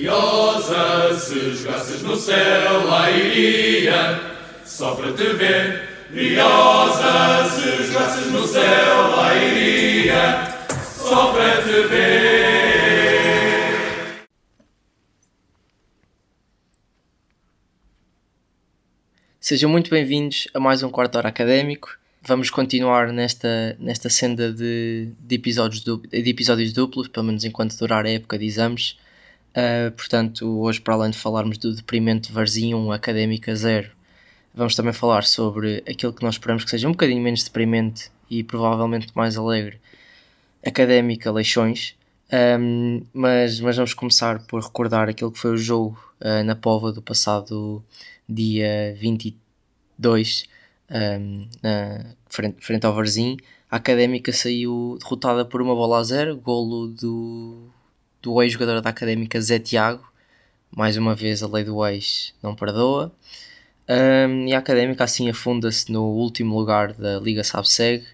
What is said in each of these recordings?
Briosa, se jogasses no céu, lá iria, só para te ver. Briosa, se jogasses no céu, lá iria, só para te ver. Sejam muito bem-vindos a mais um quarto hora académico. Vamos continuar nesta, nesta senda de, de, episódios du, de episódios duplos, pelo menos enquanto durar a época de exames. Uh, portanto, hoje, para além de falarmos do deprimente Varzinho 1 Académica 0, vamos também falar sobre aquilo que nós esperamos que seja um bocadinho menos deprimente e provavelmente mais alegre, Académica Leixões. Um, mas, mas vamos começar por recordar aquilo que foi o jogo uh, na Pova do passado dia 22, um, na, frente, frente ao Varzim. A Académica saiu derrotada por uma bola a zero, golo do, do ex-jogador da Académica Zé Tiago. Mais uma vez a lei do ex não perdoa. Um, e a Académica assim afunda-se no último lugar da Liga Sabseg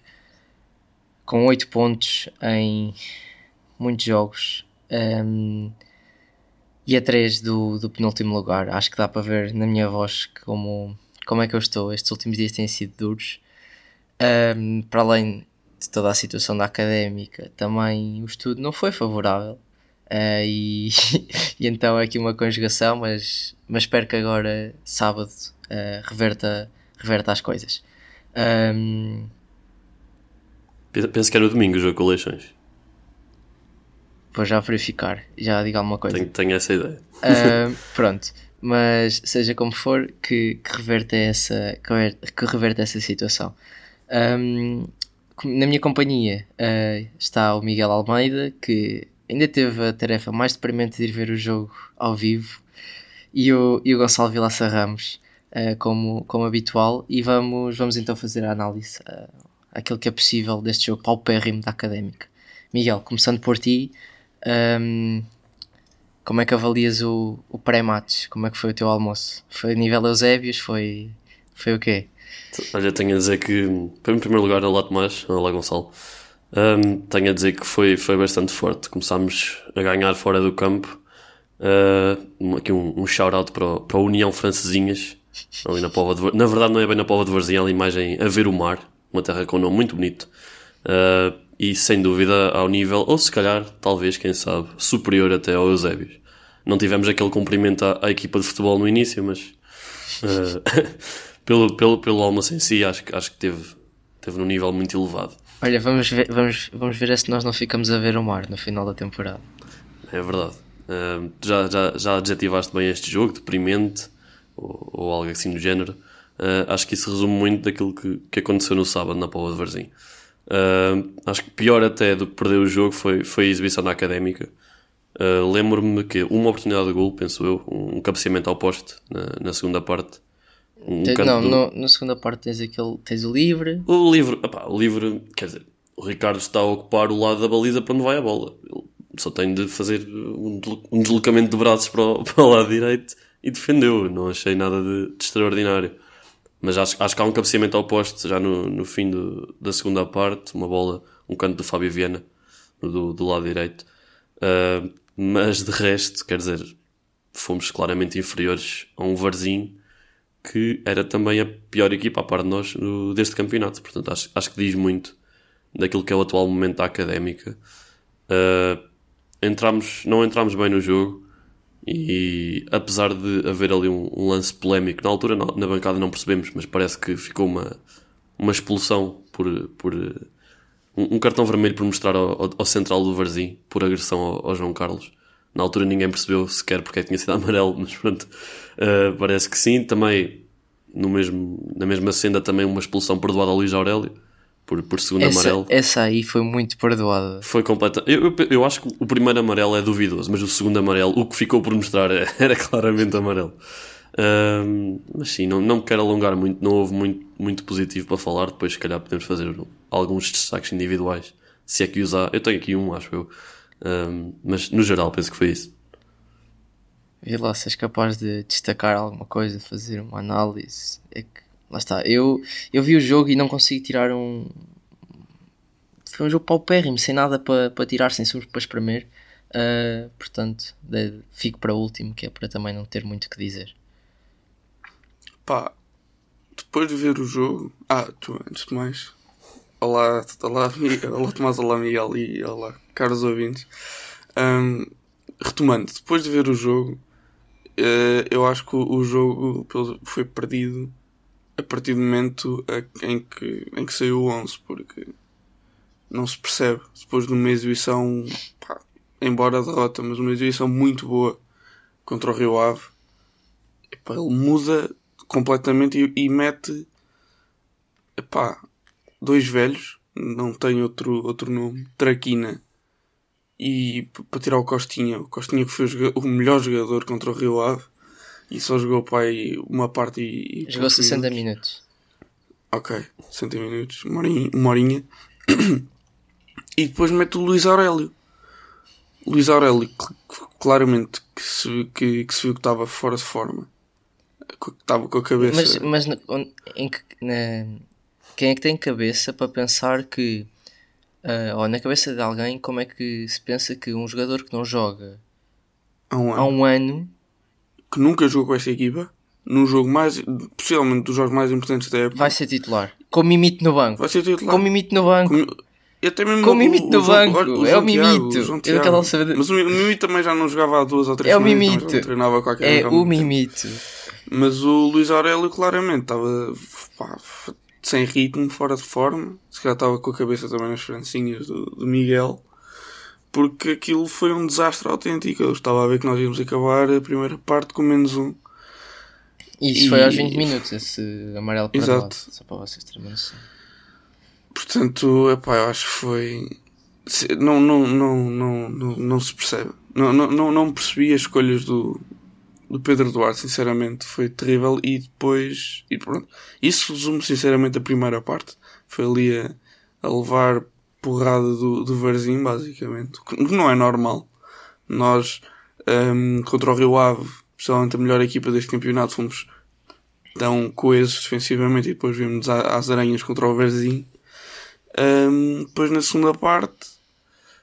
com 8 pontos em muitos jogos um, e a 3 do, do penúltimo lugar. Acho que dá para ver na minha voz como, como é que eu estou. Estes últimos dias têm sido duros. Um, para além de toda a situação da académica, também o estudo não foi favorável. Uh, e, e, então é aqui uma conjugação, mas, mas espero que agora, sábado, uh, reverta, reverta as coisas. Um... Penso que era no domingo o jogo com eleições. Vou já verificar, já digo alguma coisa. Tenho, tenho essa ideia. Uh, pronto, mas seja como for, que, que, reverta, essa, que reverta essa situação. Um, na minha companhia uh, está o Miguel Almeida, que ainda teve a tarefa mais deprimente de ir ver o jogo ao vivo, e o, e o Gonçalo Vilaça Ramos, uh, como, como habitual, e vamos, vamos então fazer a análise, uh, aquilo que é possível deste jogo paupérrimo da Académica. Miguel, começando por ti, um, como é que avalias o, o pré-match? Como é que foi o teu almoço? Foi a nível Eusébios? Foi, foi o quê? Olha, tenho a dizer que, em primeiro lugar, Olá Tomás, Olá Gonçalo, um, tenho a dizer que foi, foi bastante forte. Começámos a ganhar fora do campo. Uh, aqui um, um shout-out para, para a União Francesinhas, ali na Pova de Na verdade, não é bem na Pova de Varzim, é a imagem a ver o mar, uma terra com um nome muito bonito. Uh, e sem dúvida ao nível, ou se calhar, talvez, quem sabe, superior até ao Eusébios. Não tivemos aquele cumprimento à, à equipa de futebol no início, mas uh, pelo, pelo, pelo almoço em si, acho, acho que teve, teve num nível muito elevado. Olha, vamos ver, vamos, vamos ver se nós não ficamos a ver o mar no final da temporada. É verdade. Uh, já, já, já adjetivaste bem este jogo, deprimente, ou, ou algo assim do género. Uh, acho que isso resume muito daquilo que, que aconteceu no sábado na Póvoa de Varzim. Uh, acho que pior até do que perder o jogo foi, foi a exibição na académica. Uh, Lembro-me que uma oportunidade de gol, penso eu, um cabeceamento ao poste na, na segunda parte. Não, do... no, na segunda parte tens, aquele, tens o livre. O livre, opá, o livre, quer dizer, o Ricardo está a ocupar o lado da baliza para onde vai a bola. Ele só tem de fazer um deslocamento de braços para o, para o lado direito e defendeu. Não achei nada de, de extraordinário. Mas acho, acho que há um cabeceamento ao poste já no, no fim do, da segunda parte, uma bola, um canto do Fábio Viana, do, do lado direito. Uh, mas de resto, quer dizer, fomos claramente inferiores a um Varzim que era também a pior equipa a par de nós no, deste campeonato. Portanto, acho, acho que diz muito daquilo que é o atual momento da académica. Uh, entramos, não entramos bem no jogo, e apesar de haver ali um, um lance polémico, na altura na, bancada não percebemos, mas parece que ficou uma, uma expulsão por, por um, um cartão vermelho por mostrar ao, ao, central do Varzim por agressão ao, ao, João Carlos. Na altura ninguém percebeu sequer porque é que tinha sido amarelo, mas pronto, uh, parece que sim. Também no mesmo, na mesma senda também uma expulsão perdoada ao Luís Aurélio por, por segundo essa, amarelo. Essa aí foi muito perdoada. Foi completa. Eu, eu, eu, acho que o primeiro amarelo é duvidoso, mas o segundo amarelo, o que ficou por mostrar era claramente amarelo. Um, mas sim, não, não me quero alongar muito, não houve muito, muito positivo para falar. Depois, se calhar, podemos fazer alguns destaques individuais. Se é que usar, eu tenho aqui um, acho eu. Um, mas no geral, penso que foi isso. Vê lá se és capaz de destacar alguma coisa, fazer uma análise. É que Lá está. Eu, eu vi o jogo e não consigo tirar um. Foi um jogo paupérrimo, sem nada para, para tirar, sem sumos para espremer. Uh, portanto, de, fico para o último, que é para também não ter muito o que dizer. Pá, depois de ver o jogo. Ah, tu, antes de mais. Olá, olá, olá Tomás, olá Miguel e olá, caros ouvintes. Um, retomando, depois de ver o jogo, eu acho que o, o jogo foi perdido a partir do momento em que, em que saiu o 11, porque não se percebe. Depois de uma exibição, pá, embora a derrota, mas uma exibição muito boa contra o Rio Ave, epá, ele muda completamente e, e mete epá, dois velhos, não tem outro, outro nome, Traquina e para tirar o Costinha, o Costinha que foi o, o melhor jogador contra o Rio Ave e só jogou para aí uma parte e. e jogou 60 minutos. minutos. Ok, 60 minutos, uma horinha. Uma horinha. e depois mete o Luís Aurélio. Luís Aurélio, claramente que se, que, que se viu que estava fora de forma. Que estava com a cabeça. Mas, mas em que, na, quem é que tem cabeça para pensar que. Uh, ou na cabeça de alguém, como é que se pensa que um jogador que não joga há um ano, há um ano que nunca jogou com esta equipa, num jogo mais, possivelmente dos jogos mais importantes da época, vai ser titular. Com Mimito no banco. Vai ser titular. Com Mimito no banco. Com, até mesmo com o Mimito no banco. O, o é o Mimito. quero saber. Mas o Mimito também já não jogava há duas ou três É o Mimito. Não treinava qualquer É o Mimito. Mas o Luís Aurélio claramente estava sem ritmo, fora de forma. Se calhar estava com a cabeça também nas francinhas do, do Miguel porque aquilo foi um desastre autêntico. Eu estava a ver que nós íamos acabar a primeira parte com menos um. Isso e... foi aos 20 minutos, esse amarelo para Exato. Lado, só para vocês terem noção. Portanto, epá, eu acho que foi. Não, não, não, não, não, não se percebe. Não, não, não, não percebi as escolhas do, do Pedro Duarte, sinceramente. Foi terrível. E depois. E pronto. Isso resume, sinceramente, a primeira parte. Foi ali a, a levar porrada do, do Varzim, basicamente. Que não é normal. Nós, um, contra o Rio Ave, especialmente a melhor equipa deste campeonato, fomos tão coesos defensivamente e depois vimos às aranhas contra o Varzim. Um, depois na segunda parte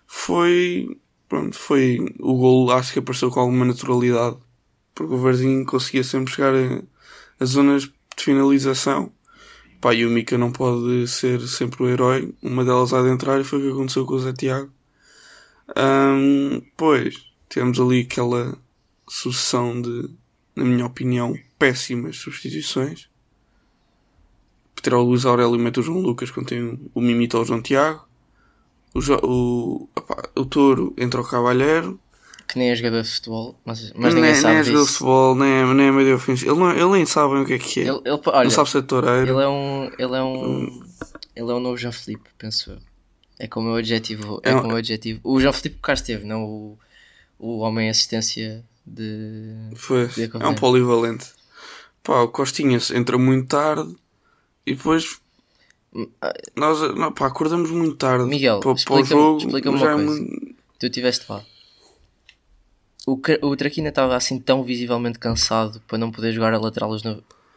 foi pronto, foi o gol acho que apareceu com alguma naturalidade porque o Varzim conseguia sempre chegar a, a zonas de finalização Pá, e o Mika não pode ser sempre o herói. Uma delas há de entrar e foi o que aconteceu com o Zé Tiago. Um, pois, temos ali aquela sucessão de, na minha opinião, péssimas substituições. O Luís Aurélio e meter o João Lucas quando tem o Mimito ao João Tiago. O, o, opa, o Touro entra o Cavalheiro. Que nem é jogador de futebol, mas, mas ninguém nem, sabe nem é jogador de futebol, nem é, nem é meio ofensivo. Ele, não, é, ele nem sabe o que é que é. Ele, ele, olha, não sabe ser toureiro. Ele é um. Ele é um. Hum. Ele é um novo João Felipe, penso eu. É como o adjetivo. É, é como o adjetivo. O João Felipe cá esteve, não o, o homem assistência de. Foi. De é um polivalente. Pá, o Costinha entra muito tarde e depois. Ah, nós não, pá, acordamos muito tarde. Miguel, para, explica-me explica uma é coisa. Muito... Tu estiveste lá o, o Traquina estava assim tão visivelmente cansado para não poder jogar a lateral os,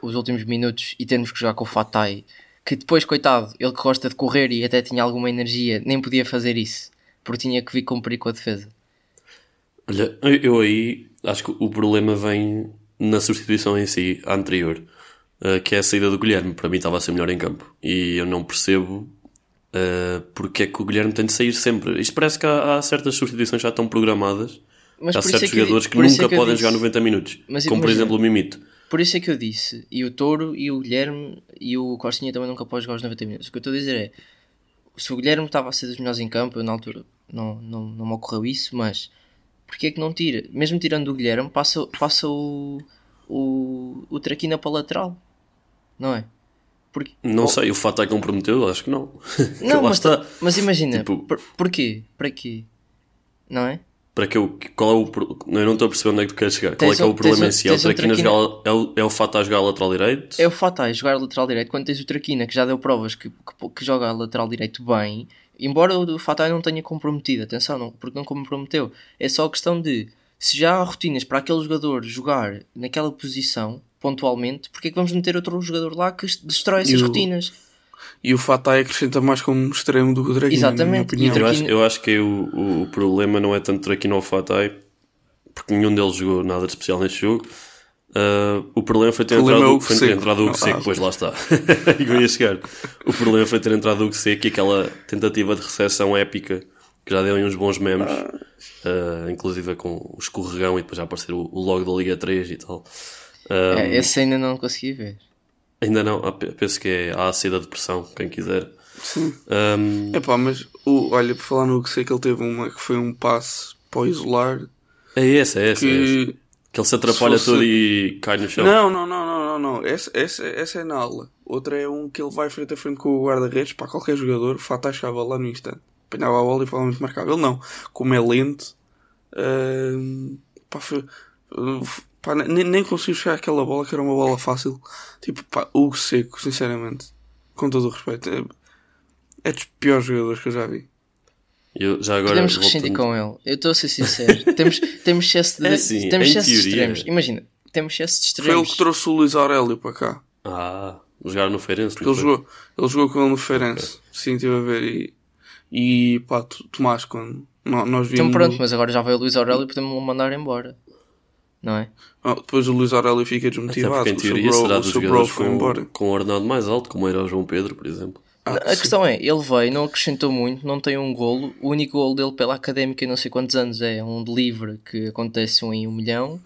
os últimos minutos e termos que jogar com o Fatai, que depois, coitado, ele que gosta de correr e até tinha alguma energia, nem podia fazer isso, porque tinha que vir cumprir com a defesa. Olha, eu aí acho que o problema vem na substituição em si, a anterior, uh, que é a saída do Guilherme. Para mim estava a ser melhor em campo. E eu não percebo uh, porque é que o Guilherme tem de sair sempre. Isto parece que há, há certas substituições já estão programadas mas Há certos é que, jogadores que nunca é que podem disse, jogar 90 minutos, mas, como por exemplo o Mimito. Por isso é que eu disse, e o Touro, e o Guilherme, e o Costinha também nunca pode jogar os 90 minutos. O que eu estou a dizer é, se o Guilherme estava a ser dos melhores em campo, eu, na altura não, não, não me ocorreu isso, mas porque é que não tira? Mesmo tirando o Guilherme, passa, passa o, o, o Traquina para a lateral, não é? Porque, não oh, sei, o fato é comprometeu, acho que não. Não, mas, mas imagina, tipo, por, porquê? Para quê? Não é? Para que eu, qual é o eu não estou a perceber onde é que tu queres chegar. Qual é que é o problema em si? é o Traquina jogar, é o, é o Fata a jogar lateral direito? É o Fata a jogar lateral direito quando tens o Traquina que já deu provas que, que, que joga lateral direito bem embora o Fata não tenha comprometido atenção não, porque não comprometeu. É só a questão de se já há rotinas para aquele jogador jogar naquela posição pontualmente porque é que vamos meter outro jogador lá que destrói essas rotinas E o Fatai acrescenta mais como extremo do que o Draguinho, na minha Exatamente. E Eu Draguinho- acho, eu acho que o, o, problema não é tanto Traquino ou Fatai, porque nenhum deles jogou nada de especial neste jogo. Ah, o problema foi ter problema entrado, é o foi ter Seco. entrado o Ah, pois lá está. Ia chegar. O problema foi ter entrado o Seco e aquela tentativa de recepção épica que já deu aí uns bons memes, ah, inclusive com o escorregão e depois já aparecer o, o logo da Liga 3 e tal. Ah, É, esse ainda não consegui ver. Ainda não, ah, pe- penso que é a AC da depressão, quem quiser. Um, Epá, mas o, olha, por falar no que sei que ele teve uma que foi um passe para o isolar é esse, é esse, é esse. que. Que ele se atrapalha Se fosse- todo e cai no chão. Não, não, não, não, não, não. Essa, essa, essa é na aula. Outra é um que ele vai frente a frente com o guarda-redes para qualquer jogador, o Fatah chegava lá no instante. Apanhava a bola e provavelmente marcava. Ele não. Como é lento, hum, pá, foi- pá, nem, nem conseguiu chegar àquela bola que era uma bola fácil. Tipo, pá, Hugo Seco, sinceramente. Com todo o respeito. É, é dos piores jogadores que eu já vi. Eu, já agora, Podemos rescindir com ele. Eu estou a ser sincero. temos, temos excesso de, É assim, temos em excesso de teoria. extremos. Imagina, temos excesso de Foi ele extremos. que trouxe o Luís Aurélio para cá. Ah, jogar no Feirense. Porque ele foi? jogou, ele jogou com ele no Feirense. Sim, estive a ver. E, e pá, Tomás, quando nó- nós vimos. Então pronto, mas agora já veio o Luís Aurélio e podemos mandar embora. Não é? Ah, depois o Luís Aurélio fica Até desmotivado. porque em o seu teoria bro, será dos jogadores foi com, embora. com o ordenado mais alto, como era o João Pedro, por exemplo. Ah, a sim. questão é, ele veio, não acrescentou muito, não tem um golo. O único golo dele pela académica em não sei quantos anos é um livre que acontece um em um milhão.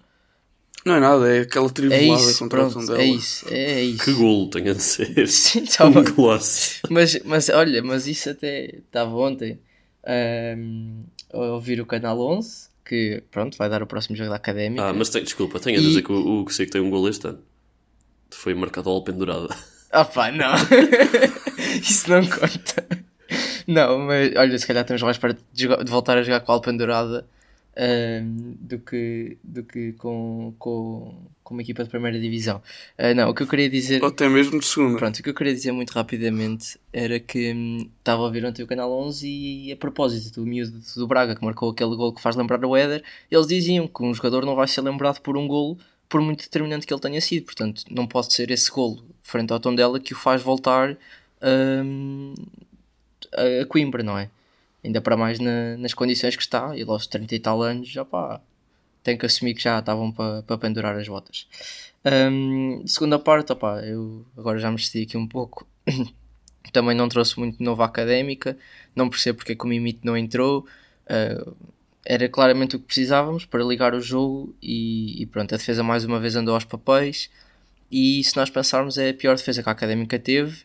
Não é nada, é aquela É tribolada isso, contra a pronto, dela. é isso, é, é isso. Que golo tem a ser. Sim, tá um golaço. Mas, mas olha, mas isso até estava ontem ahm, a ouvir o canal 11, que pronto, vai dar o próximo jogo da académica. Ah, mas tem, desculpa, tenho a E- dizer que o, o que sei que tem um golo este ano. Foi marcado ao pendurada. Ah pá, não. Isso não conta. Não, mas olha, se calhar estamos mais perto de, de voltar a jogar com a Alpendurada ahm, do que, do que com, com, com uma equipa de primeira divisão. Ah, não, o que eu queria dizer. Ou até mesmo de segunda. Pronto, o que eu queria dizer muito rapidamente era que hum, estava a ouvir ontem o canal 11 e a propósito do miúdo do Braga que marcou aquele gol que faz lembrar o Éder, eles diziam que um jogador não vai ser lembrado por um golo por muito determinante que ele tenha sido, portanto não pode ser esse golo frente ao Tondela que o faz voltar hum, a Coimbra, não é? Ainda para mais na- nas condições que está, e aos 30 e tal anos, já pá, tem que assumir que já estavam para para pendurar as botas. Hum, segunda parte, opá, eu agora já me excedi aqui um pouco. Também não trouxe muito novo à académica, não percebo porque é que o Mimite não entrou. Uh, era claramente o que precisávamos para ligar o jogo e, e pronto, a defesa mais uma vez andou aos papéis. E se nós pensarmos, é a pior defesa que a académica teve,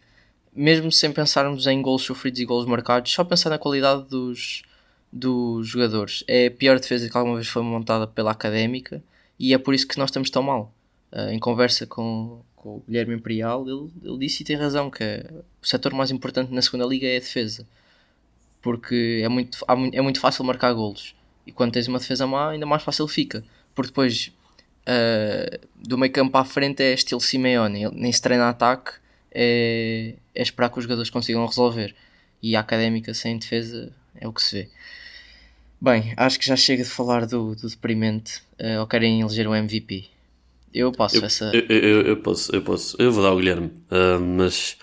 mesmo sem pensarmos em golos sofridos e golos marcados, só pensar na qualidade dos, dos jogadores. É a pior defesa que alguma vez foi montada pela académica e é por isso que nós estamos tão mal. Uh, em conversa com, com o Guilherme Imperial, ele, ele disse e tem razão que o setor mais importante na segunda liga é a defesa, porque é muito, é muito fácil marcar golos e quando tens uma defesa má, ainda mais fácil fica, porque depois uh, do meio campo à frente é estilo Simeone, ele nem se treina ataque, é, é esperar que os jogadores consigam resolver e a académica sem defesa é o que se vê. Bem, acho que já chega de falar do, do deprimente. Uh, ou querem eleger o MVP? Eu passo essa. Eu, eu, eu- eu posso, eu posso. Eu vou dar ao Guilherme. Ah, mas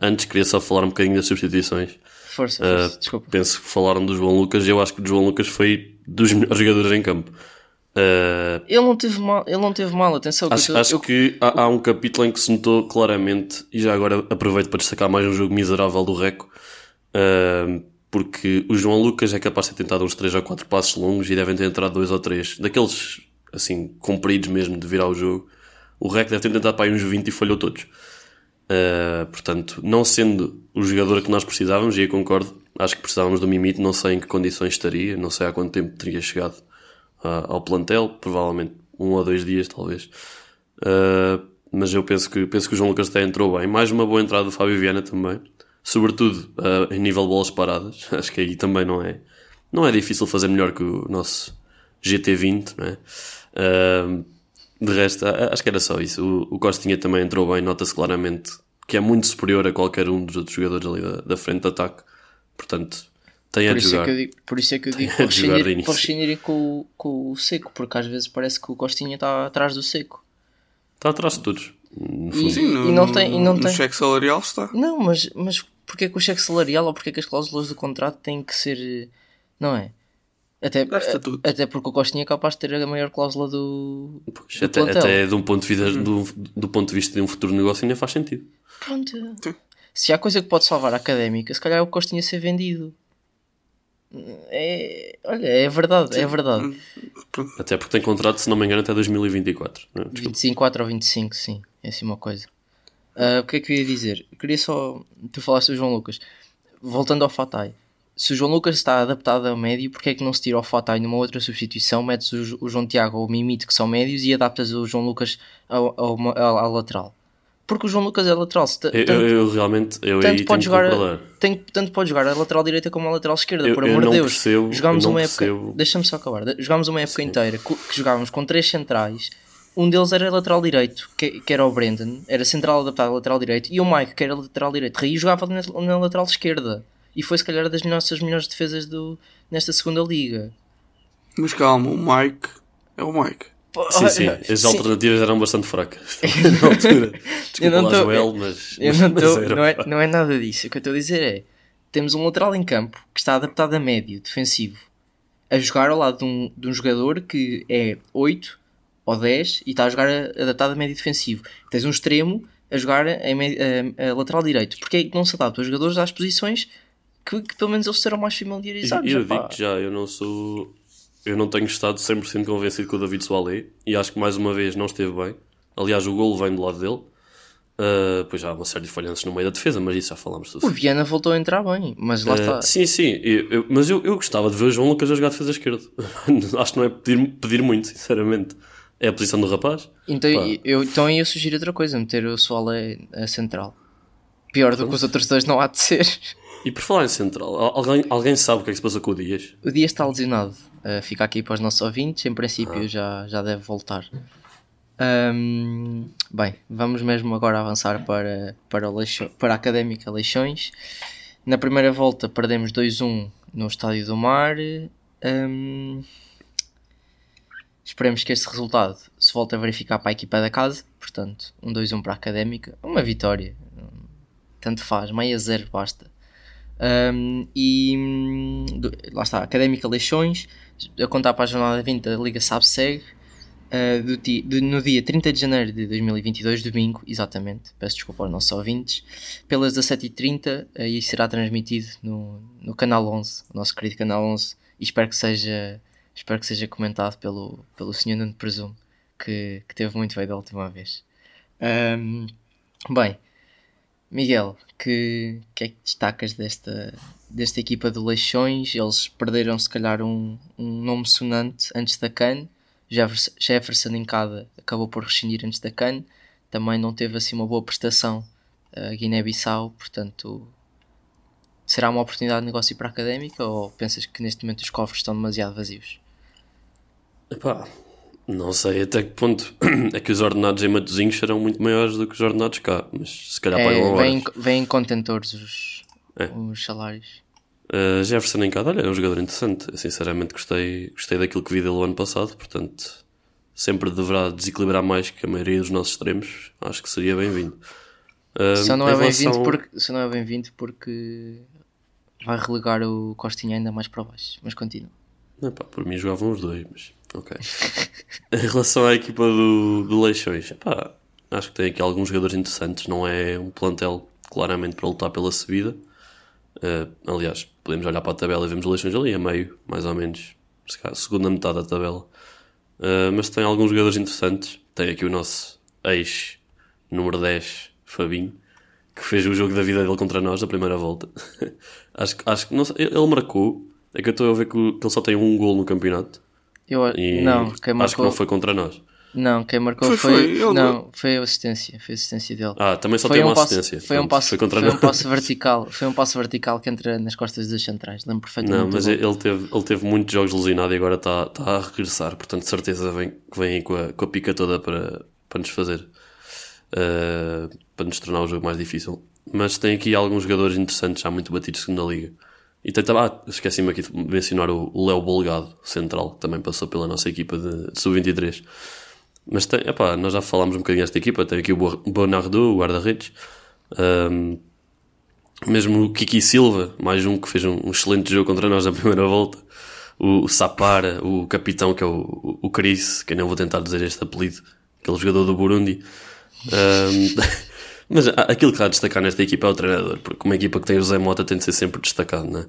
antes queria só falar um bocadinho das substituições. Força, Ah, força, desculpa. penso que falaram do João Lucas e eu acho que o João Lucas foi dos melhores jogadores em campo. Ele não teve mal, ele não teve mal, atenção. acho eu- acho eu- que há, há um capítulo em que se notou claramente, e já agora aproveito para destacar mais um jogo miserável do Reco, ah, porque o João Lucas é capaz de ter tentado uns 3 ou 4 passos longos e devem ter entrado 2 ou 3, daqueles assim, compridos mesmo de virar o jogo. O Reco deve ter tentado para aí uns 20 e falhou todos. Uh, portanto, não sendo o jogador que nós precisávamos, e eu concordo, acho que precisávamos do Mimite, não sei em que condições estaria, não sei há quanto tempo teria chegado uh, ao plantel, provavelmente um ou dois dias, talvez. Uh, mas eu penso que, penso que o João Lucas até entrou bem. Mais uma boa entrada do Fábio Viana também, sobretudo uh, em nível de bolas paradas. Acho que aí também não é, não é difícil fazer melhor que o nosso GT20, não é? De resto, acho que era só isso. O, o Costinha também entrou bem, nota-se claramente que é muito superior a qualquer um dos outros jogadores ali da, da frente de ataque. Portanto, tem a por, isso é jogar. que eu digo, por isso é que eu digo a para rescindirem com, o- com o seco, porque às vezes parece que o Costinha está atrás do seco. Está atrás de todos. E, Sim, no, e não tem. E não no tem... cheque salarial está. Não, mas, mas porquê que o cheque salarial ou porquê que as cláusulas do contrato têm que ser. Não é? Até, estatuto. até porque o Costinha é capaz de ter a maior cláusula do. Pois, do até, plantel. até de um ponto de vista, do, do ponto de vista de um futuro negócio ainda faz sentido. Pronto. Sim. Se há coisa que pode salvar a académica, se calhar é o Costinha ser vendido. É, olha, é verdade, é verdade. Até porque tem contrato, se não me engano, até 2024. não é? Desculpa. 25, 4 ou 25, sim. É assim uma coisa. Ah, o que é que eu ia dizer? Eu queria só. Tu falaste do João Lucas. Voltando ao Fatai. Se o João Lucas está adaptado a médio, porque é que não se tira o Fatai numa outra substituição, metes o, o João Tiago ou o Mimite, que são médios, e adaptas o João Lucas ao, ao, ao- à lateral? Porque o João Lucas é lateral. Se ta- Eu, tanto, eu, eu realmente, eu tanto pode jogar, tem, tanto pode jogar a lateral direita como a lateral esquerda, Eu- por amor de Deus. percebo- jogámos eu não uma época. percebo. Deixa-me só acabar. Jogámos uma época inteira co- que jogávamos com três centrais. Um deles era lateral direito, que, que era o Brendan, era central adaptado a lateral direito, e o Mike, que era lateral direito. Raí jogava na, na lateral esquerda. E foi se calhar das nossas melhores defesas do, nesta segunda liga. Mas calma, o Mike é o Mike. Sim, sim, as sim. alternativas eram bastante fracas na altura. Desculpa não lá, tô- Joel, mas, Eu mas- não, tô- não, é, não é nada disso. O que eu estou a dizer é: temos um lateral em campo que está adaptado a médio, defensivo, a jogar ao lado de um, de um jogador que é 8 ou 10 e está a jogar a- adaptado a médio defensivo. Tens um extremo a jogar a, a- a lateral direito. Porque é que não se adapta os jogadores às posições que, que pelo menos eles serão mais familiarizados? Eu epá. digo já, eu não sou. Eu não tenho estado 100% convencido com o David Soalé e acho que mais uma vez não esteve bem. Aliás, o golo vem do lado dele. Ah, pois há uma série de falhanças no meio da defesa, mas isso já falámos O tudo. Viana voltou a entrar bem, mas lá Ah, está. sim, sim, eu- eu- mas eu, eu gostava de ver o João Lucas a jogar defesa esquerda. acho que não é pedir, pedir muito, sinceramente. É a posição do rapaz. Então Pá. eu, então eu sugiro outra coisa: meter o Soalé a central. Pior do que os outros dois não há de ser. E por falar em central, al- alguém, alguém sabe o que é que se passou com o Dias? O Dias está lesionado. Uh, fica aqui para os nossos ouvintes. Em princípio Ah. já, já deve voltar. Ahm, bem, vamos mesmo agora avançar para, para, Leixo- para a Académica Leixões. Na primeira volta perdemos 2-1 no Estádio do Mar. Ahm, esperemos que este resultado se volte a verificar para a equipa da casa. Portanto, um 2-1 para a Académica. Uma vitória. Tanto faz, meia zero basta. Um, e hum, do- lá está, Académica Leixões, a contar para a jornada 20 da Liga SAB-SEG, uh, do do- no dia 30 de janeiro de 2022, domingo, exatamente, peço desculpa aos nossos ouvintes, pelas 17h30 uh, e será transmitido no, no Canal 11, o nosso querido Canal 11, e espero que seja, espero que seja comentado pelo, pelo Sr. Nuno Presumo, que, que teve muito bem da última vez. Um, bem, Miguel, que, que é que destacas desta, desta equipa de Leixões? Eles perderam se calhar um, um nome sonante antes da CAN. Jefferson, Jefferson em cada acabou por rescindir antes da CAN. Também não teve assim uma boa prestação a Guiné-Bissau, portanto será uma oportunidade de negócio para a académica ou pensas que neste momento os cofres estão demasiado vazios? Epá, não sei até que ponto é que os ordenados em Matosinhos serão muito maiores do que os ordenados cá, mas se calhar pagam É, horas. vêm, vêm contentores os, É. os salários. Uh, Jefferson em cada, olha, é um jogador interessante. Eu sinceramente gostei, gostei daquilo que vi dele o ano passado, portanto, sempre deverá desequilibrar mais que a maioria dos nossos extremos. Acho que seria bem-vindo. Uh, Só não é relação- bem-vindo porque, só não é bem-vindo porque vai relegar o Costinha ainda mais para baixo. Mas continua. Epá, por mim jogavam os dois, mas ok. em relação à equipa do, do Leixões, epá, acho que tem aqui alguns jogadores interessantes. Não é um plantel claramente para lutar pela subida. Uh, aliás, podemos olhar para a tabela e vemos o Leixões ali a meio, mais ou menos, segunda metade da tabela. Uh, mas tem alguns jogadores interessantes. Tem aqui o nosso ex número 10, Fabinho, que fez o jogo da vida dele contra nós na primeira volta. acho, que- ele marcou. É que eu estou a ver que ele só tem um gol no campeonato. Eu, E não, quem acho que marcou, não foi contra nós. não, quem marcou Foi, foi, foi, ele- não, foi a assistência, foi a assistência dele. Ah, também só foi tem um uma passo, assistência. foi um passo, foi contra foi um passo vertical, foi um passo vertical que entra nas costas dos centrais. Lembro perfeitamente. Não, mas ele teve, ele teve muitos jogos lesionado e agora está está a regressar. Portanto, de certeza vem, que vem aí com a, com a pica toda para, para nos fazer. eh, para nos tornar o jogo mais difícil. Mas tem aqui alguns jogadores interessantes, já muito batidos segunda liga. E também, ah, esqueci-me aqui de mencionar o, Léo Bolgado, central, que também passou pela nossa equipa de, de sub-23. Mas tem, epá, nós já falámos um bocadinho desta equipa. Tem aqui o Bonardo, o guarda-redes. Ahm, mesmo o Kiki Silva, mais um que fez um, um excelente jogo contra nós na primeira volta. O, o Sapara, o capitão, que é o, o, Cris, que eu não vou tentar dizer este apelido, aquele jogador do Burundi. Ahm, mas aquilo que há a destacar nesta equipa é o treinador, porque uma equipa que tem o Zé Mota tem de ser sempre destacado, não é?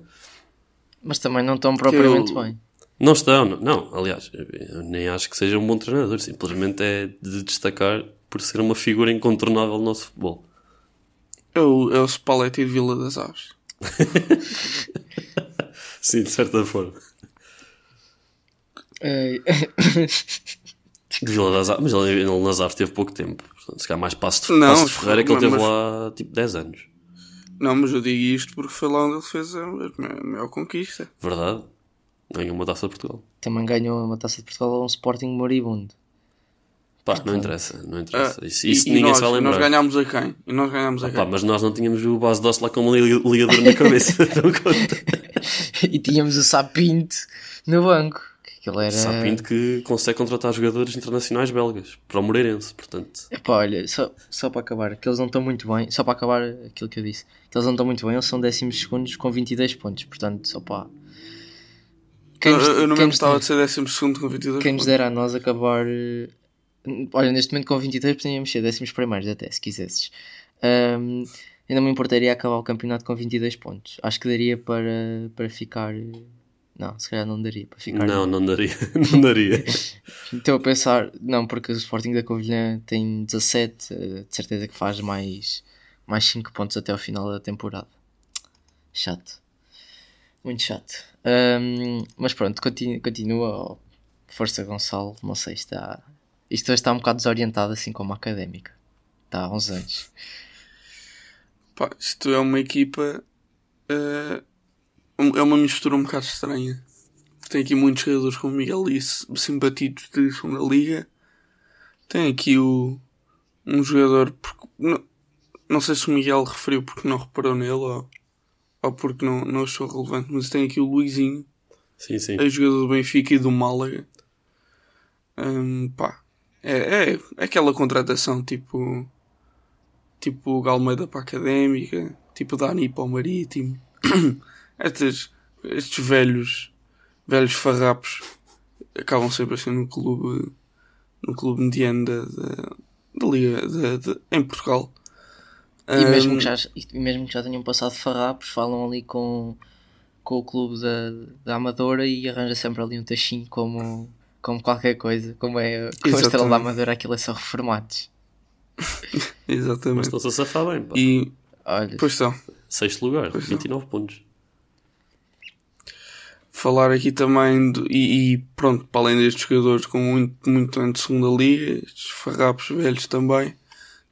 Mas também não estão propriamente eu- bem. Não estão, não, não, aliás, eu nem acho que seja um bom treinador, simplesmente é de destacar por ser uma figura incontornável no nosso futebol. É o, é o Spalletti de Vila das Aves. Sim, de certa forma. De Vila das Aves, mas ele, ele nas Aves teve pouco tempo. Se calhar mais passo de, Não, passo de Ferreira que ele mas- teve lá tipo 10 anos. Não, mas eu digo isto porque foi lá onde ele fez a, maior conquista. Verdade? Ganhou uma taça de Portugal. também ganhou uma taça de Portugal a um Sporting moribundo. Pá, não interessa, não interessa. Ah, Isso, e- isso e ninguém nós, se vai e lembrar. nós ganhámos a quem? E nós ganhámos a Pá, quem? mas nós não tínhamos o base doce lá com uma li- ligadura na cabeça. não conta. e tínhamos o Sapinto no banco. Aquele era. Sapinto que consegue contratar jogadores internacionais belgas para o Moreirense, portanto. Epá, olha, só, só para acabar, que eles não estão muito bem, só para acabar aquilo que eu disse, que eles não estão muito bem, eles são décimos segundos com 22 pontos, portanto, só para. Quem eu, nos- eu não quem me der- de ser 12 segundo com 22 Quem nos dera a nós acabar. eh, Olha, neste momento com 23 podíamos ser décimos primeiros, até se quisesses. Ahm, eu não me importaria acabar o campeonato com 22 pontos. Acho que daria para, para ficar. Não, se calhar não daria para ficar. Não, não daria. Não daria. Estou a pensar, não, porque o Sporting da Covilhã tem 17, eh, de certeza que faz mais, mais 5 pontos até ao final da temporada. Chato. Muito chato. Ahm, mas pronto, continua, continua. Força Gonçalo, não sei, está. Isto hoje está um bocado desorientado, assim como a académica. Está há uns anos. Pá, isto é uma equipa. um- é uma mistura um bocado estranha. Tem aqui muitos jogadores, como o Miguel disse, simpatidos de segunda liga. Tem aqui o, um jogador. porque- não, não sei se o Miguel referiu porque não reparou nele ou, ou porque não, não achou relevante, mas tem aqui o Luizinho, Sim, sim. ex-jogador do Benfica e do Málaga. Hum, pá, é, é, é aquela contratação tipo. Tipo o Galmeida para a Académica, tipo o Dani para o Marítimo. estes, estes velhos, velhos farrapos acabam sempre assim no clube, no clube mediano da, da, da Liga da- da- em Portugal. E mesmo, que já, e mesmo que já tenham passado farrapos, falam ali com, com o clube da, da Amadora e arranja sempre ali um tachinho como, como qualquer coisa. Como é com a estrela da. Amadora, aquilo é só reformados. Mas Exatamente. estão-se a safar bem, pá. E, Olha, pois estão. Sexto lugar, Pois não. 29 pontos. Falar aqui também do- e, e pronto, para além destes jogadores com muito, muito ano de segunda liga, estes farrapos velhos também,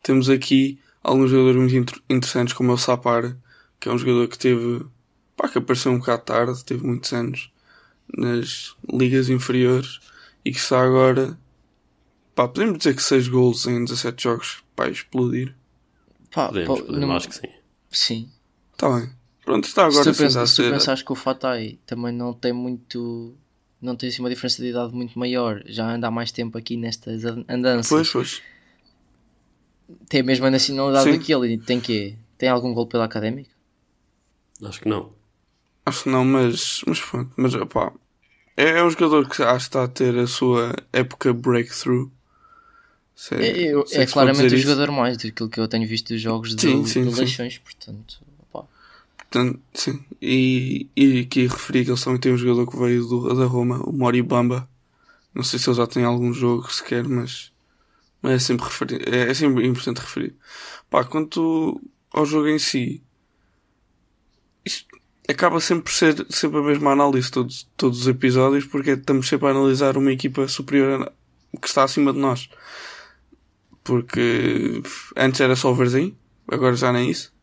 temos aqui alguns jogadores muito inter- interessantes como é o Sapar, que é um jogador que teve, pá, que apareceu um bocado tarde, teve muitos anos nas ligas inferiores e que está agora, pá, podemos dizer que 6 gols em 17 jogos, pá, explodir. pá, Podemos, pá, podemos, não- acho que sim. sim. Está bem. Pronto, está Se agora tu, sim pensas, a se tu pensares que o Fatai também não tem muito. Não tem assim uma diferença de idade muito maior, já anda há mais tempo aqui nestas an- andanças. Pois, pois. Tem a mesma nacionalidade Sim. que ele e tem quê? Tem algum gol pela académica? Acho que não. Acho que não, mas, mas pronto. Mas opá, é, é um jogador que acho que está a ter a sua época breakthrough. Se É, eu- se é se claramente o jogador mais daquilo que eu tenho visto dos jogos de, Sim, sim, de sim. Leixões, portanto. Portanto, sim. E, e aqui referi que eles também têm um jogador que veio do, da Roma, o Mori Bamba. Não sei se ele já tem algum jogo sequer, mas, mas é sempre referir, é, é sempre importante referir. Pá, quanto ao jogo em si, acaba sempre por ser sempre a mesma análise todos, todos os episódios, porque estamos sempre a analisar uma equipa superior que está acima de nós. Porque antes era só o Varzim, agora já nem isso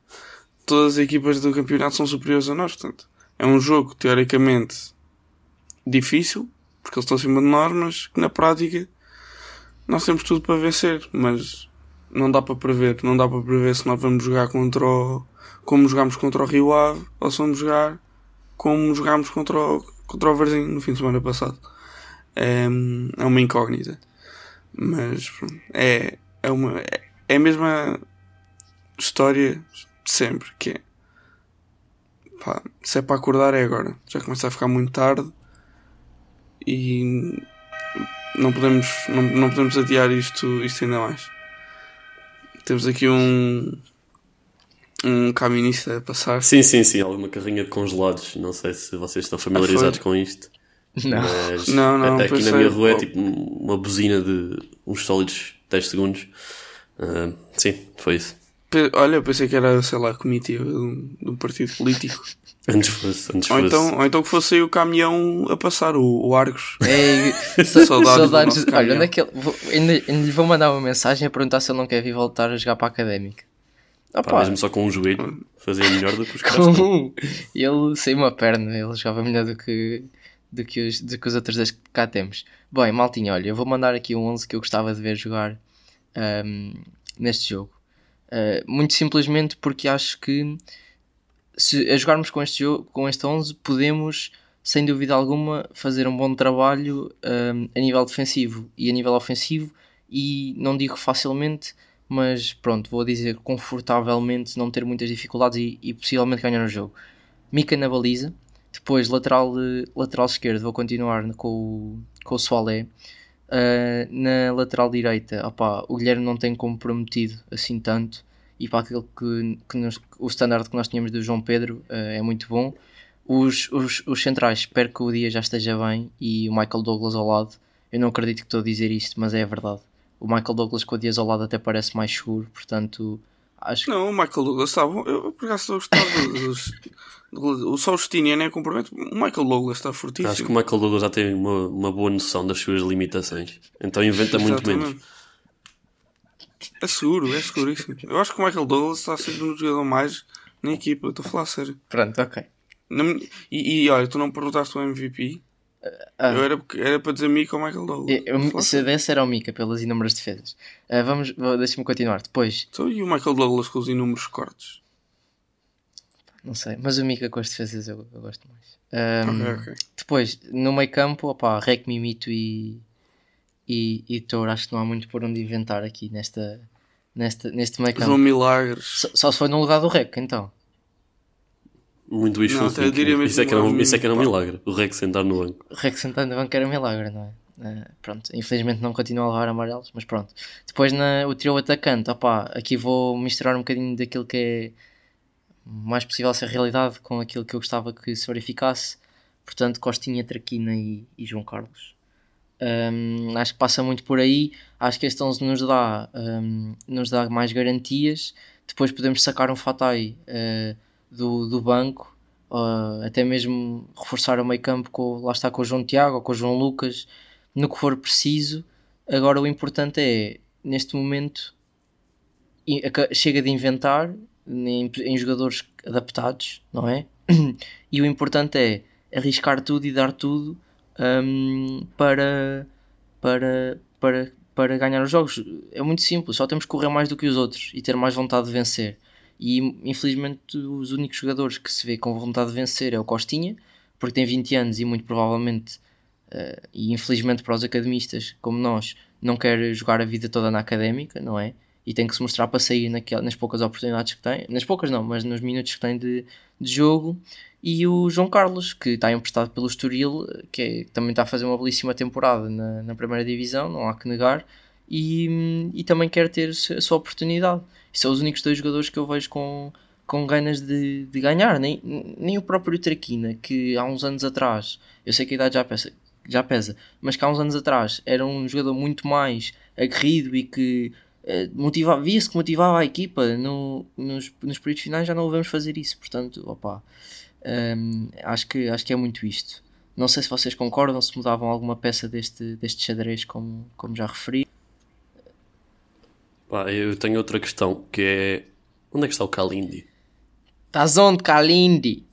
todas as equipas do campeonato são superiores a nós, portanto. É um jogo teoricamente difícil, porque eles estão acima de nós, mas que na prática nós temos tudo para vencer, mas não dá para prever, não dá para prever se nós vamos jogar contra o, como jogámos contra o Rio Ave ou se vamos jogar como jogámos contra o, contra o Varzim no fim de semana passado. É, é uma incógnita. Mas é, é, uma, é, é a mesma história sempre, que é pá, se é para acordar é agora. Já começa a ficar muito tarde e não podemos, não, não podemos adiar isto, isto ainda mais. Temos aqui um um caminista a passar. Sim, sim, sim, alguma carrinha de congelados. Não sei se vocês estão familiarizados Ah, com isto. Não. Mas Não, não, até aqui pois na é. minha rua é tipo uma buzina de uns sólidos 10 segundos. Ah, sim, foi isso. Olha, eu pensei que era, sei lá, a comitiva de um, de um partido político. Antes fosse, antes ou, fosse. então, ou então que fosse aí o caminhão a passar, o, o Argos. Ei, Saudades saudades. Olha, onde é que ele. vou- ainda, ainda lhe vou mandar uma mensagem a perguntar se ele não quer vir voltar a jogar para a académica. Pá, Opa, mesmo só com um joelho, fazia melhor do que os caras. com um. Ele sem uma perna, ele jogava melhor do que, do que, os, do que os outros dois que cá temos. Bem, maltinho, olha, eu vou mandar aqui um 11 que eu gostava de ver jogar ahm, neste jogo. Ah, muito simplesmente porque acho que se a jogarmos com este, jogo, com este 11 podemos, sem dúvida alguma, fazer um bom trabalho ahm, a nível defensivo e a nível ofensivo e não digo facilmente, mas pronto, vou dizer confortavelmente não ter muitas dificuldades e, e possivelmente ganhar o jogo. Mika na baliza, depois lateral, eh, lateral esquerdo, vou continuar com o, com o Soalé. Uh, na lateral direita, opá, o Guilherme não tem comprometido assim tanto e para aquilo que, que nos- o standard que nós tínhamos do João Pedro uh, é muito bom. Os, os, os centrais, espero que o dia já esteja bem e o Michael Douglas ao lado. Eu não acredito que estou a dizer isto, mas é verdade. O Michael Douglas com o Dias ao lado até parece mais seguro, portanto acho que Não, o Michael Douglas está bom. Eu por acaso estou a gostar dos. O só o Justiniano é compromete. O Michael Douglas está fortíssimo. Acho que o Michael Douglas já tem uma, uma boa noção das suas limitações. Então inventa muito Exatamente. menos. É seguro, é seguríssimo. Eu acho que o Michael Douglas está a ser um jogador mais na equipa. eu Estou a falar a sério. pronto, ok. E, e olha, tu não perguntaste o MVP. Ah. Eu era, era para dizer Mika ou Michael Douglas. Eu- se desse era o Mika pelas inúmeras defesas. Ah, vamos, deixa-me continuar. Depois, Então, e o Michael Douglas com os inúmeros cortes? não sei, mas o Mika com as defesas eu, eu gosto mais. Ahm, Ok, ok. Depois, no meio campo, opá, Rec, Mimito e, e, e Touro, acho que não há muito por onde inventar aqui nesta, nesta, neste meio João campo. Milagres. Só, só se foi no lugar do Rec, então. Muito wishful Não, eu diria mesmo Isso é que era um, um- isso é que era um milagre. O Rex sentar no banco. O Rec sentado no banco era um milagre, não é? Ah, pronto, infelizmente não continua a levar amarelos, mas pronto. Depois na, o trio atacante, opá, aqui vou misturar um bocadinho daquilo que é mais possível ser realidade com aquilo que eu gostava que se verificasse. Portanto, Costinha, Traquina e, e João Carlos. Hum, acho que passa muito por aí. Acho que este 11 nos dá, hum, nos dá mais garantias. Depois podemos sacar um Fatai eh, do, do banco, ou até mesmo reforçar o meio campo com, lá está com o João Tiago ou com o João Lucas, no que for preciso. Agora o importante é, neste momento, chega de inventar em, em jogadores adaptados, não é? E o importante é arriscar tudo e dar tudo hum, para, para, para, para ganhar os jogos. É muito simples, só temos que correr mais do que os outros e ter mais vontade de vencer. E infelizmente os únicos jogadores que se vê com vontade de vencer é o Costinha, porque tem 20 anos e muito provavelmente, eh, e infelizmente para os academistas como nós, não quer jogar a vida toda na académica, não é? E tem que se mostrar para sair naquela, nas poucas oportunidades que tem, nas poucas não, mas nos minutos que tem de, de jogo. E o João Carlos, que está emprestado pelo Estoril, que é- também está a fazer uma belíssima temporada na, na primeira divisão, não há que negar, e, e também quer ter a sua- oportunidade. E são os únicos dois jogadores que eu vejo com, com ganas de, de ganhar. Nem, nem o próprio Traquina, que há uns anos atrás, eu sei que a idade já pesa, já pesa, mas que há uns anos atrás era um jogador muito mais aguerrido e que eh, motiva- via-se que motivava a equipa. No, nos, nos períodos finais já não o vemos fazer isso. Portanto, opa, hum, acho, que, acho que é muito isto. Não sei se vocês concordam, se mudavam alguma peça deste, deste xadrez, como, como já referi. Pá, eu tenho outra questão que é. Onde é que está o Kalindi? Estás onde, Kalindi?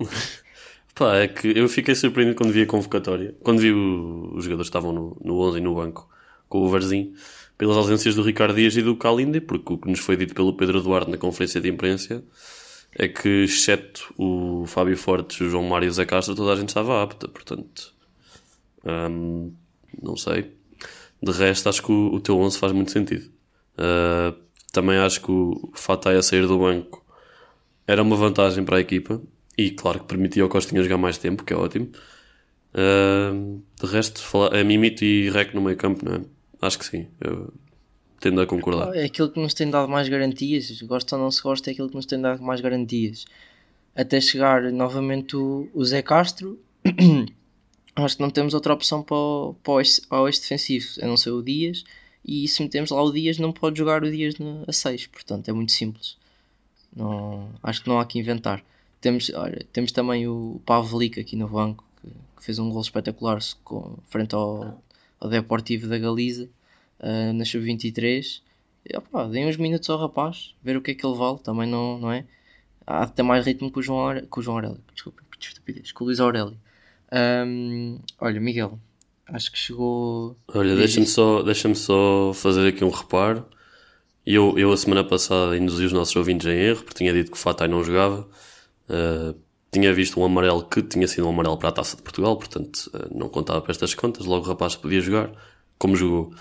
Pá, é que eu fiquei surpreendido quando vi a convocatória. Quando vi o- os jogadores que estavam no, no 11 e no banco com o Varzim, pelas ausências do Ricardo Dias e do Kalindi, porque o que nos foi dito pelo Pedro Duarte na conferência de imprensa é que, exceto o Fábio Fortes, o João Mário e o Zé Castro, toda a gente estava apta. Portanto, hum, não sei. De resto, acho que o, o teu 11 faz muito sentido. Uh, também acho que o Fatai a sair do banco era uma vantagem para a equipa e, claro, que permitia ao Costinha jogar mais tempo, que é ótimo. Uh, de resto, falar, é Mimito e Rec no meio campo, não é? Acho que sim. Eu tendo a concordar. É aquilo que nos tem dado mais garantias. Gosta ou não se gosta, é aquilo que nos tem dado mais garantias. Até chegar novamente o, o Zé Castro, acho que não temos outra opção para o, para o oeste, defensivo, a não ser o Dias. E se metemos lá o Dias, não pode jogar o Dias a 6. Portanto, é muito simples. Não, acho que não há que inventar. Temos, olha, temos também o Pavlik aqui no banco, que, que fez um gol espetacular com, frente ao, ao Deportivo da Galiza uh, na Sub-23. Deem uns minutos ao rapaz, ver o que é que ele vale, também não, não é? Há ter mais ritmo que o João, que o João Aurélio, desculpa, que estupidez, com o Luís Aurélio. Um, olha, Miguel, acho que chegou. Olha, deixa-me só, deixa só fazer aqui um reparo. Eu, eu a semana passada induzi os nossos ouvintes em erro, porque tinha dito que o Fatai não jogava. Uh, tinha visto um amarelo que tinha sido um amarelo para a taça de Portugal, portanto uh, não contava para estas contas. Logo o rapaz podia jogar, como jogou.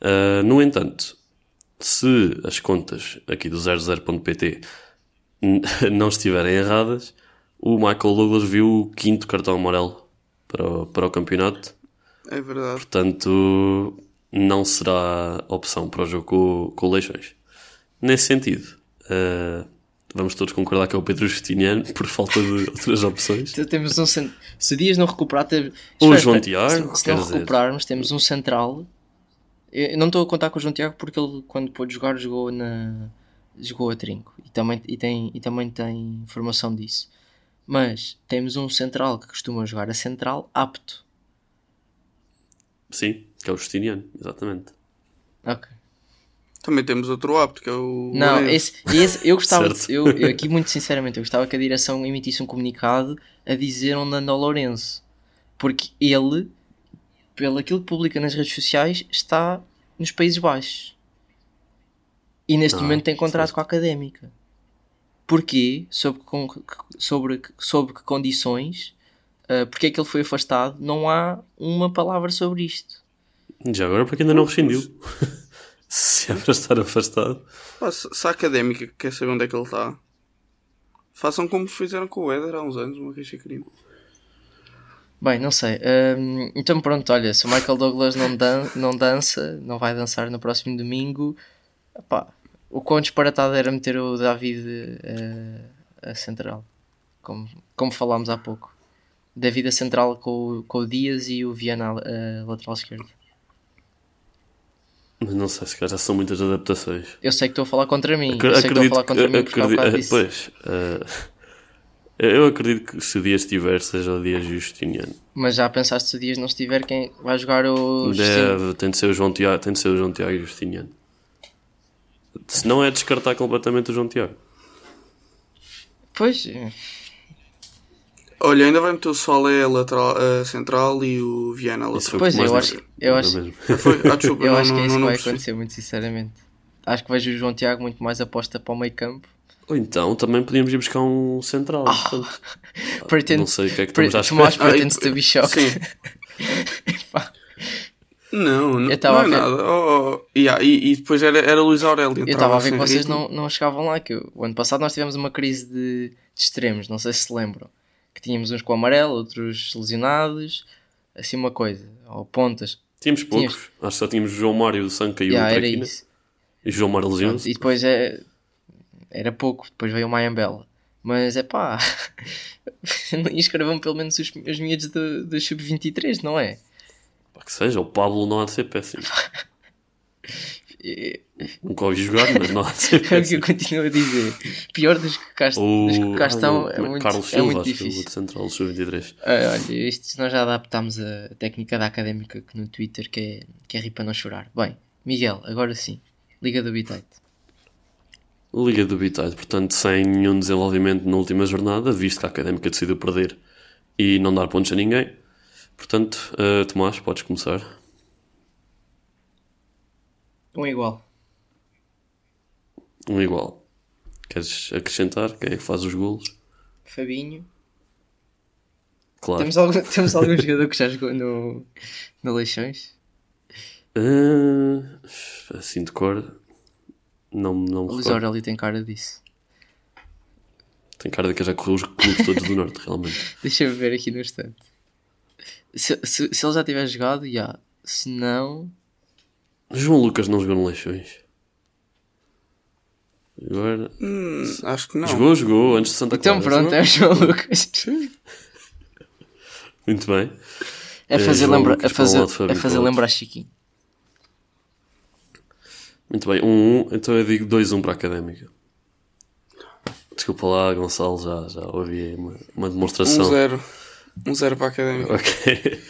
Uh, no entanto, se as contas aqui do 00.pt não estiverem erradas, o Michael Douglas viu o quinto cartão amarelo para o, para o campeonato. É verdade. Portanto, não será opção para o jogo com, com o Leixões. Nesse sentido, uh, vamos todos concordar que é o Pedro Justiniano por falta de outras opções. Então, temos um cent... Se Dias não recuperar, teve... o João Tiago, se, se não dizer... recuperarmos, temos um central eu não estou a contar com o João Tiago porque ele, quando pôde jogar, jogou, na, jogou a trinco e também, e, tem, e também tem informação disso. Mas temos um central que costuma jogar a central apto. Sim, que é o Justiniano, exatamente. Ok. Também temos outro apto que é o. Não, esse, esse, eu gostava, eu, eu, aqui muito sinceramente, eu gostava que a direção emitisse um comunicado a dizer onde anda o Lourenço. Porque ele pelo aquilo que publica nas redes sociais, está nos Países Baixos. E neste ah, momento tem contrato sim. com a académica. Porquê? Sobre, sobre, sobre que condições? Uh, porque é que ele foi afastado? Não há uma palavra sobre isto. Já agora, porque ainda não rescindiu. se é para estar afastado. se a académica quer saber onde é que ele está, façam como fizeram com o Éder há uns anos, uma queixa crime. Bem, não sei. Um, então pronto, olha, se o Michael Douglas não, dan não dança, não vai dançar no próximo domingo, epá, o quão disparatado era meter o David uh, a central, como, como falámos há pouco. David a central com, com o Dias e o Viana a lateral esquerdo. Mas não sei, se calhar já são muitas adaptações. Eu sei que estou a falar contra mim. Acredito, eu sei que estou a falar contra mim acredito, Pois, uh, eu acredito que se o Dias estiver, seja o Dias Justiniano. Mas já pensaste se o Dias não estiver, quem vai jogar o Deve, tem de ser o João Tiago, tem de ser o João Tiago Justiniano. Se não é descartar completamente o João Tiago. Pois. Olha, ainda vai meter o Solé lateral, uh, central e o Viana lateral. Pois, eu acho, eu acho, foi, ah, desculpa, eu não, acho que é isso que vai acontecer, muito sinceramente. Acho que vejo o João Tiago muito mais aposta para o meio campo ou então também podíamos ir buscar um central. Oh, pretend, não sei o que é que estamos à espera. Tomás pretends to be shocked. Sim. não, não, não é nada. Oh, oh. Yeah, e, e, depois era, era Luís Aurélio. Eu estava a ver que vocês não, não chegavam lá. Que o ano passado nós tivemos uma crise de, de extremos, não sei se se lembram. Que tínhamos uns com amarelo, outros lesionados, assim uma coisa. Ou pontas. Tínhamos poucos. Tínhamos... Acho que só tínhamos o João Mário do Sanca e yeah, o Traquina. E João Mário lesionou E depois é era pouco, depois veio o Mayambela. Mas é pá, inscrevam pelo menos os, os miúdos do, do Sub-23, não é? Que seja, o Pablo não há de ser péssimo. Nunca ouvi jogar, mas não há de ser péssimo. é o que eu continuo a dizer. Pior dos que cá, o... dos que cá estão é, muito, Carlos Silva, é muito difícil. O Central Sub-23. Ah, olha, isto nós já adaptámos a técnica da académica que no Twitter que é, que é rir para não chorar. Bem, Miguel, agora sim, Liga do Bitite. Liga do Bitite, portanto, sem nenhum desenvolvimento na última jornada, visto que a Académica decidiu perder e não dar pontos a ninguém. Portanto, uh, Tomás, podes começar. Um igual. Um igual. Queres acrescentar? Quem é que faz os golos? Fabinho. Claro. Temos algum, temos algum jogador que já jogou no, no Leixões? Ah, assim de cor. Não, não O Luís. Aurélio tem cara disso. Tem cara de que já correu os clubes todos do Norte, realmente. Deixa-me ver aqui no instante. Se, se, se ele já tiver jogado, já. Se não. João Lucas não jogou no Leixões. Agora. Hum, acho que não. Jogou, jogou, antes de Santa Então Clara. pronto, é o João Lucas. Muito bem. É É, fazer, João lembra, Lucas é um fazer, Fábio é fazer lembrar Chiquinho. Muito bem. 1-1. Um, um. Então eu digo 2-1 para a Académica. Desculpa lá, Gonçalo, já, já ouvi uma, uma demonstração. 1-0. 1-0 para a Académica. Ok.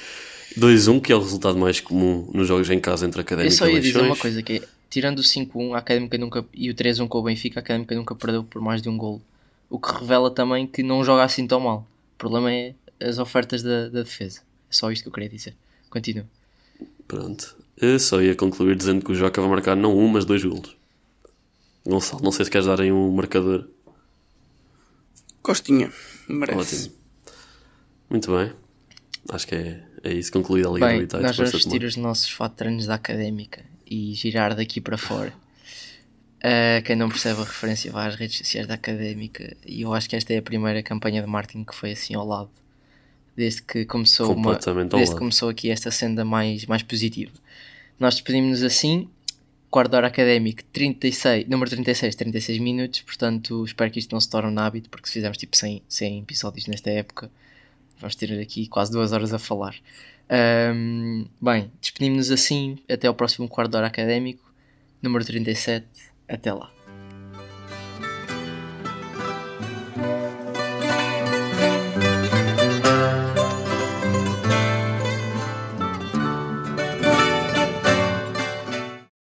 2-1, que é o resultado mais comum nos jogos em casa entre Eu Académica só e ia dizer uma coisa que é, tirando o 5-1 a Académica nunca, e o 3-1 com o Benfica, a Académica nunca perdeu por mais de um golo. O que revela também que não joga assim tão mal. O problema é as ofertas da, da defesa. É só isto que eu queria dizer. Continua. Pronto. Eu só ia concluir dizendo que o Joca vai marcar não um, mas dois golos. Gonçalo, não sei se queres dar aí um marcador. Costinha. Merece. Ótimo. Muito bem. Acho que é, é isso. Concluída a Liga Bem, do nós vamos vestir os nossos treinos da Académica e girar daqui para fora. Uh, quem não percebe a referência vai às redes sociais da Académica e eu acho que esta é a primeira campanha de marketing que foi assim ao lado. Desde que começou, uma, desde que começou aqui esta senda mais, mais positiva. Nós despedimos-nos assim, quarto hora académico 36, número 36, 36 minutos, portanto espero que isto não se torne um hábito, porque se fizermos tipo 100, 100 episódios nesta época, vamos ter aqui quase duas horas a falar. Ahm, bem, despedimos-nos assim, até ao próximo quarto de hora académico, número 37, até lá.